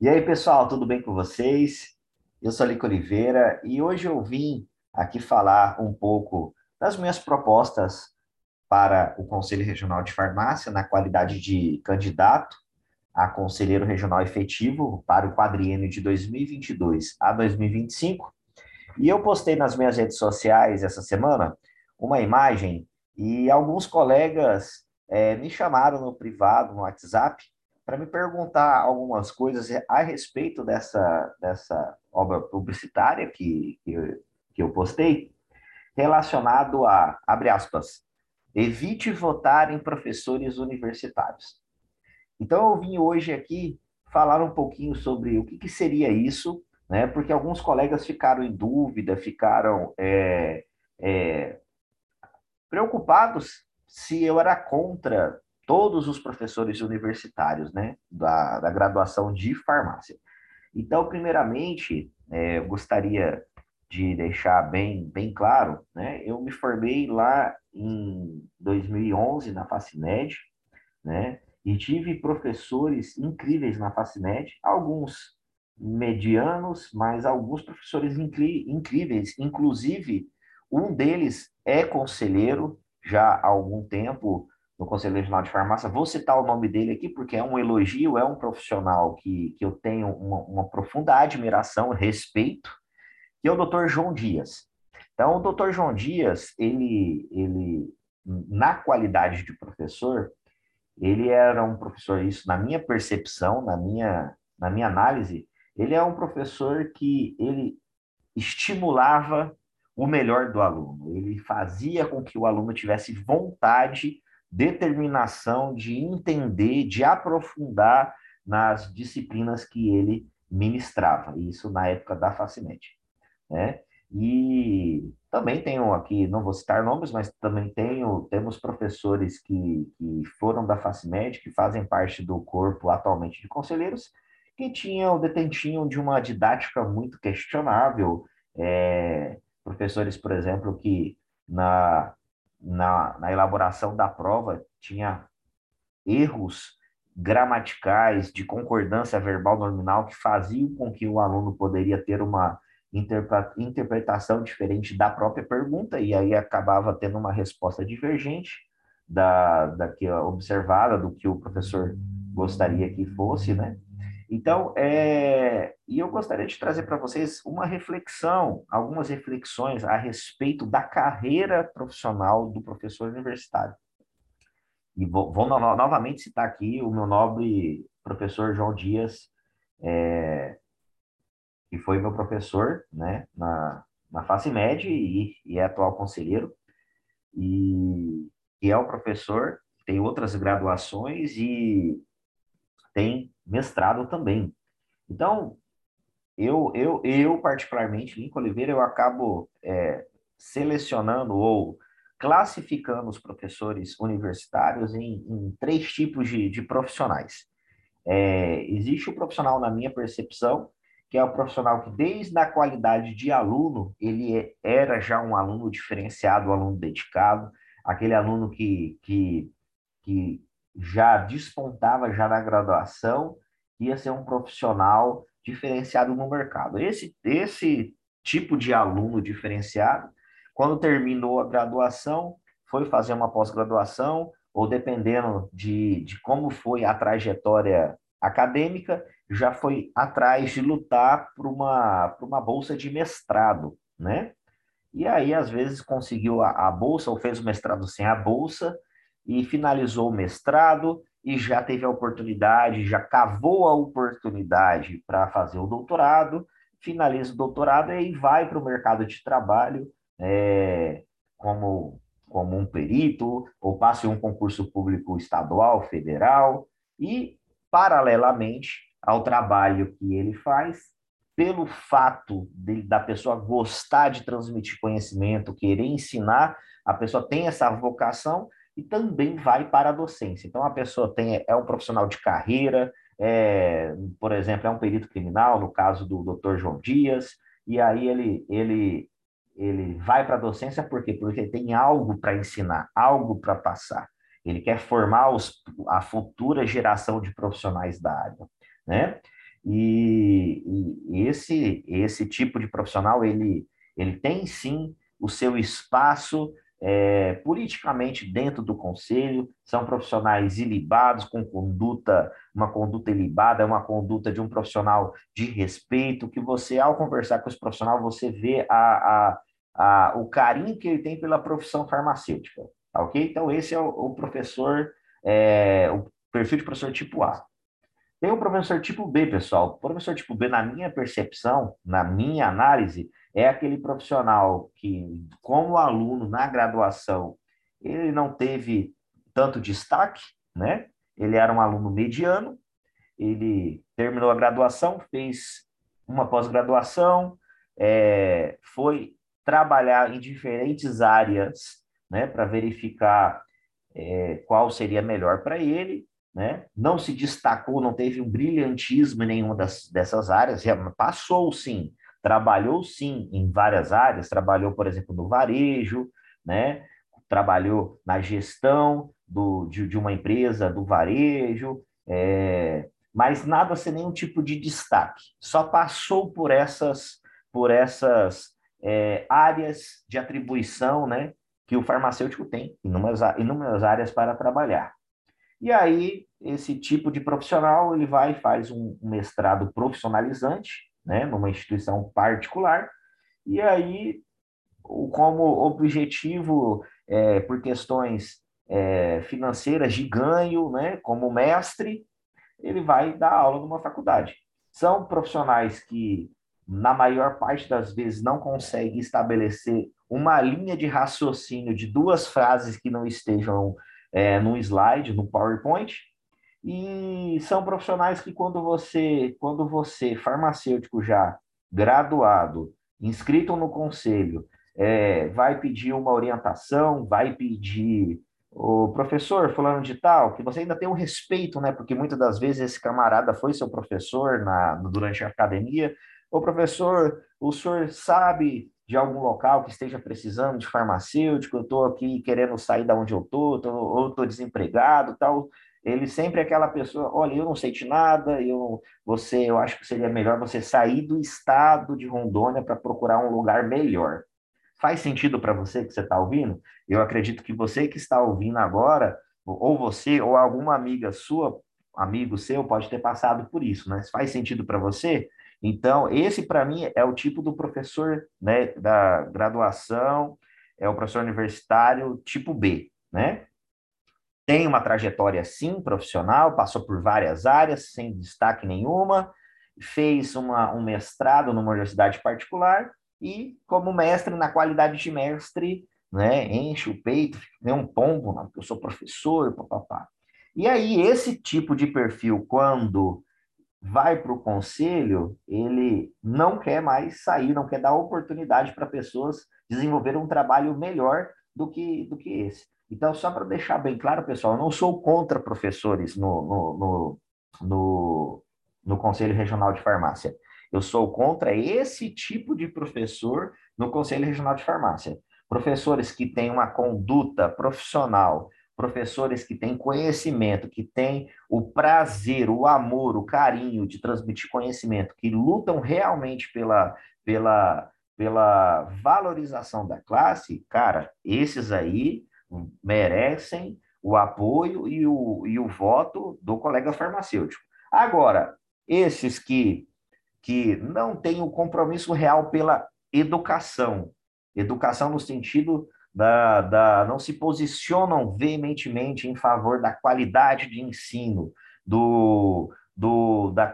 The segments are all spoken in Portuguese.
E aí, pessoal, tudo bem com vocês? Eu sou Lico Oliveira e hoje eu vim aqui falar um pouco das minhas propostas para o Conselho Regional de Farmácia na qualidade de candidato a conselheiro regional efetivo para o quadriênio de 2022 a 2025. E eu postei nas minhas redes sociais essa semana uma imagem e alguns colegas é, me chamaram no privado, no WhatsApp, para me perguntar algumas coisas a respeito dessa, dessa obra publicitária que, que, eu, que eu postei, relacionado a, abre aspas, evite votar em professores universitários. Então, eu vim hoje aqui falar um pouquinho sobre o que, que seria isso, né? porque alguns colegas ficaram em dúvida, ficaram é, é, preocupados se eu era contra todos os professores universitários, né, da, da graduação de farmácia. Então, primeiramente, é, eu gostaria de deixar bem, bem claro, né, eu me formei lá em 2011 na Facimed, né, e tive professores incríveis na Facimed, alguns medianos, mas alguns professores incríveis, inclusive um deles é conselheiro já há algum tempo, no Conselho Regional de Farmácia. Vou citar o nome dele aqui porque é um elogio, é um profissional que, que eu tenho uma, uma profunda admiração, respeito, que é o Dr. João Dias. Então, o Dr. João Dias, ele, ele na qualidade de professor, ele era um professor, isso na minha percepção, na minha, na minha análise, ele é um professor que ele estimulava o melhor do aluno. Ele fazia com que o aluno tivesse vontade determinação de entender, de aprofundar nas disciplinas que ele ministrava, isso na época da Facimed, né? E também tenho aqui, não vou citar nomes, mas também tenho, temos professores que, que foram da Facimed, que fazem parte do corpo atualmente de conselheiros, que tinham, detentinham de uma didática muito questionável, é, professores, por exemplo, que na na, na elaboração da prova tinha erros gramaticais, de concordância verbal nominal, que faziam com que o aluno poderia ter uma interpretação diferente da própria pergunta, e aí acabava tendo uma resposta divergente da, da que observada, do que o professor gostaria que fosse, né? Então, é, e eu gostaria de trazer para vocês uma reflexão, algumas reflexões a respeito da carreira profissional do professor universitário. E vou, vou no, novamente citar aqui o meu nobre professor João Dias, é, que foi meu professor né, na, na FACIMED e, e é atual conselheiro, e, e é o professor, tem outras graduações e tem mestrado também. Então, eu, eu, eu particularmente, Lincoln Oliveira, eu acabo é, selecionando ou classificando os professores universitários em, em três tipos de, de profissionais. É, existe o profissional, na minha percepção, que é o profissional que, desde a qualidade de aluno, ele é, era já um aluno diferenciado, um aluno dedicado, aquele aluno que, que, que já despontava já na graduação, ia ser um profissional diferenciado no mercado. Esse, esse tipo de aluno diferenciado, quando terminou a graduação, foi fazer uma pós-graduação, ou dependendo de, de como foi a trajetória acadêmica, já foi atrás de lutar por uma, por uma bolsa de mestrado, né? E aí, às vezes, conseguiu a, a bolsa, ou fez o mestrado sem a bolsa, e finalizou o mestrado e já teve a oportunidade, já cavou a oportunidade para fazer o doutorado, finaliza o doutorado e vai para o mercado de trabalho é, como, como um perito, ou passe um concurso público estadual, federal, e, paralelamente ao trabalho que ele faz, pelo fato de, da pessoa gostar de transmitir conhecimento, querer ensinar, a pessoa tem essa vocação, e também vai para a docência. Então, a pessoa tem, é um profissional de carreira, é, por exemplo, é um perito criminal, no caso do Dr. João Dias, e aí ele, ele, ele vai para a docência por quê? Porque tem algo para ensinar, algo para passar. Ele quer formar os, a futura geração de profissionais da área, né? E, e, esse, esse tipo de profissional, ele, ele tem sim o seu espaço é, politicamente dentro do conselho, são profissionais ilibados, com conduta, uma conduta ilibada, uma conduta de um profissional de respeito, que você, ao conversar com esse profissional, você vê a, a, a, o carinho que ele tem pela profissão farmacêutica, tá ok? Então, esse é o, o professor, é, o perfil de professor tipo A. Tem o professor tipo B, pessoal. O professor tipo B, na minha percepção, na minha análise, é aquele profissional que, como aluno na graduação, ele não teve tanto destaque, né? Ele era um aluno mediano, ele terminou a graduação, fez uma pós-graduação, é, foi trabalhar em diferentes áreas, né, para verificar é, qual seria melhor para ele, né? Não se destacou, não teve um brilhantismo em nenhuma das, dessas áreas, passou sim trabalhou sim em várias áreas, trabalhou, por exemplo, no varejo, né? trabalhou na gestão do, de, de uma empresa do varejo, é, mas nada sem nenhum tipo de destaque. Só passou por essas, por essas é, áreas de atribuição né, que o farmacêutico tem, inúmeras, inúmeras áreas para trabalhar. E aí, esse tipo de profissional, ele vai e faz um mestrado profissionalizante, né, numa instituição particular, e aí, como objetivo, é, por questões é, financeiras de ganho, né, como mestre, ele vai dar aula numa faculdade. São profissionais que, na maior parte das vezes, não conseguem estabelecer uma linha de raciocínio de duas frases que não estejam é, no slide, no PowerPoint, e são profissionais que quando você, quando você, farmacêutico já graduado, inscrito no conselho, é, vai pedir uma orientação, vai pedir o professor fulano de tal, que você ainda tem um respeito, né? Porque muitas das vezes esse camarada foi seu professor na, durante a academia. O professor, o senhor sabe de algum local que esteja precisando de farmacêutico, eu estou aqui querendo sair da onde eu estou, ou estou desempregado, tal ele sempre é aquela pessoa, olha, eu não sei de nada, eu, você, eu acho que seria melhor você sair do estado de Rondônia para procurar um lugar melhor. Faz sentido para você que você está ouvindo? Eu acredito que você que está ouvindo agora, ou você, ou alguma amiga sua, amigo seu, pode ter passado por isso, né? Faz sentido para você? Então, esse para mim é o tipo do professor né, da graduação, é o professor universitário tipo B, né? Tem uma trajetória, sim, profissional, passou por várias áreas, sem destaque nenhuma, fez uma, um mestrado numa universidade particular e, como mestre, na qualidade de mestre, né, enche o peito, vê um pombo, não, porque eu sou professor, papapá. E aí, esse tipo de perfil, quando vai para o conselho, ele não quer mais sair, não quer dar oportunidade para pessoas desenvolverem um trabalho melhor do que, do que esse. Então, só para deixar bem claro, pessoal, eu não sou contra professores no, no, no, no, no Conselho Regional de Farmácia. Eu sou contra esse tipo de professor no Conselho Regional de Farmácia. Professores que têm uma conduta profissional, professores que têm conhecimento, que têm o prazer, o amor, o carinho de transmitir conhecimento, que lutam realmente pela, pela, pela valorização da classe, cara, esses aí merecem o apoio e o, e o voto do colega farmacêutico. Agora, esses que, que não têm o compromisso real pela educação, educação no sentido da, da não se posicionam veementemente em favor da qualidade de ensino, do, do, da,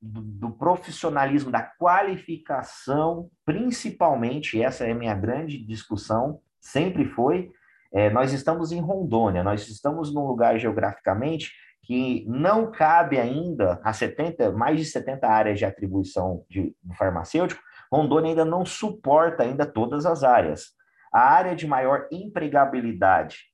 do, do profissionalismo, da qualificação, principalmente, essa é a minha grande discussão, sempre foi, é, nós estamos em Rondônia, nós estamos num lugar geograficamente que não cabe ainda a 70, mais de 70 áreas de atribuição de, de farmacêutico, Rondônia ainda não suporta ainda todas as áreas. A área de maior empregabilidade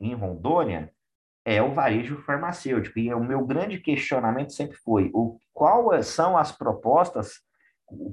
em Rondônia é o varejo farmacêutico. E o meu grande questionamento sempre foi: o, quais são as propostas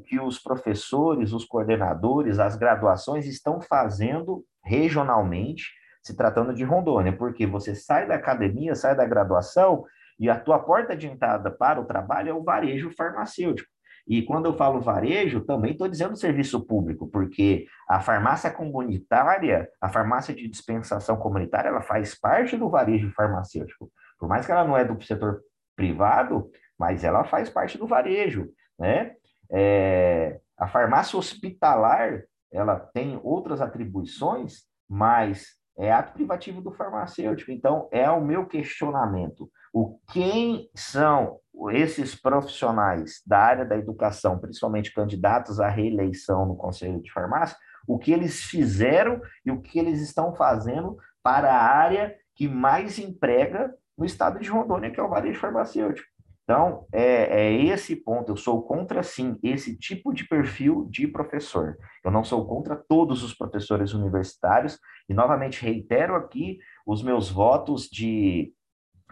que os professores, os coordenadores, as graduações estão fazendo regionalmente, se tratando de Rondônia, porque você sai da academia, sai da graduação E a tua porta de entrada para o trabalho é o varejo farmacêutico. E quando eu falo varejo, também estou dizendo serviço público, porque a farmácia comunitária, a farmácia de dispensação comunitária, ela faz parte do varejo farmacêutico. Por mais que ela não é do setor privado, mas ela faz parte do varejo, né? É, a farmácia hospitalar, ela tem outras atribuições, mas é ato privativo do farmacêutico. Então, é o meu questionamento. O quem são esses profissionais da área da educação, principalmente candidatos à reeleição no Conselho de Farmácia, o que eles fizeram e o que eles estão fazendo para a área que mais emprega no estado de Rondônia, que é o varejo farmacêutico. Então, é, é, esse ponto. Eu sou contra, sim, esse tipo de perfil de professor. Eu não sou contra todos os professores universitários. E, novamente, reitero aqui os meus votos de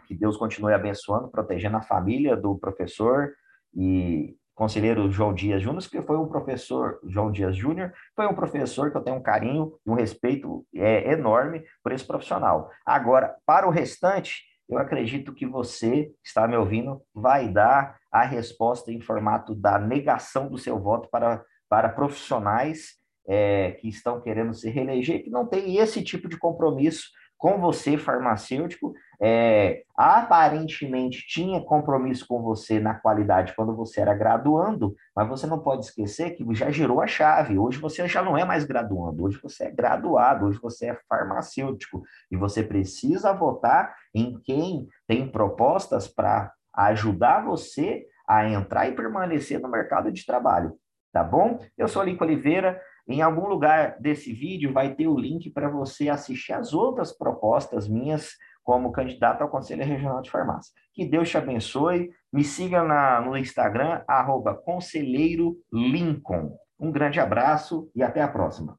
que Deus continue abençoando, protegendo a família do professor e conselheiro João Dias Júnior, que foi um professor, João Dias Júnior, foi um professor que eu tenho um carinho e um respeito é, enorme por esse profissional. Agora, para o restante, eu acredito que você, está me ouvindo, vai dar a resposta em formato da negação do seu voto para, para profissionais é, que estão querendo se reeleger, que não tem esse tipo de compromisso com você, farmacêutico, é, aparentemente tinha compromisso com você na qualidade quando você era graduando, mas você não pode esquecer que já girou a chave. Hoje você já não é mais graduando, hoje você é graduado, hoje você é farmacêutico e você precisa votar em quem tem propostas para ajudar você a entrar e permanecer no mercado de trabalho. Tá bom? Eu sou Lincoln Oliveira. Em algum lugar desse vídeo vai ter o link para você assistir as outras propostas minhas como candidato ao Conselho Regional de Farmácia. Que Deus te abençoe. Me siga na, no Instagram, arroba Conselheiro Lincoln. Um grande abraço e até a próxima.